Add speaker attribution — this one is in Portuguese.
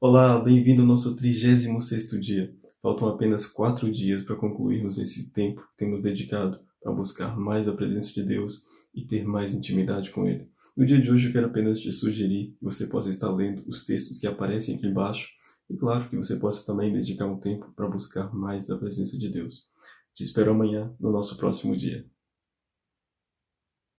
Speaker 1: Olá, bem-vindo ao nosso 36º dia. Faltam apenas quatro dias para concluirmos esse tempo que temos dedicado para buscar mais a presença de Deus e ter mais intimidade com Ele. No dia de hoje eu quero apenas te sugerir que você possa estar lendo os textos que aparecem aqui embaixo e claro que você possa também dedicar um tempo para buscar mais a presença de Deus. Te espero amanhã no nosso próximo dia.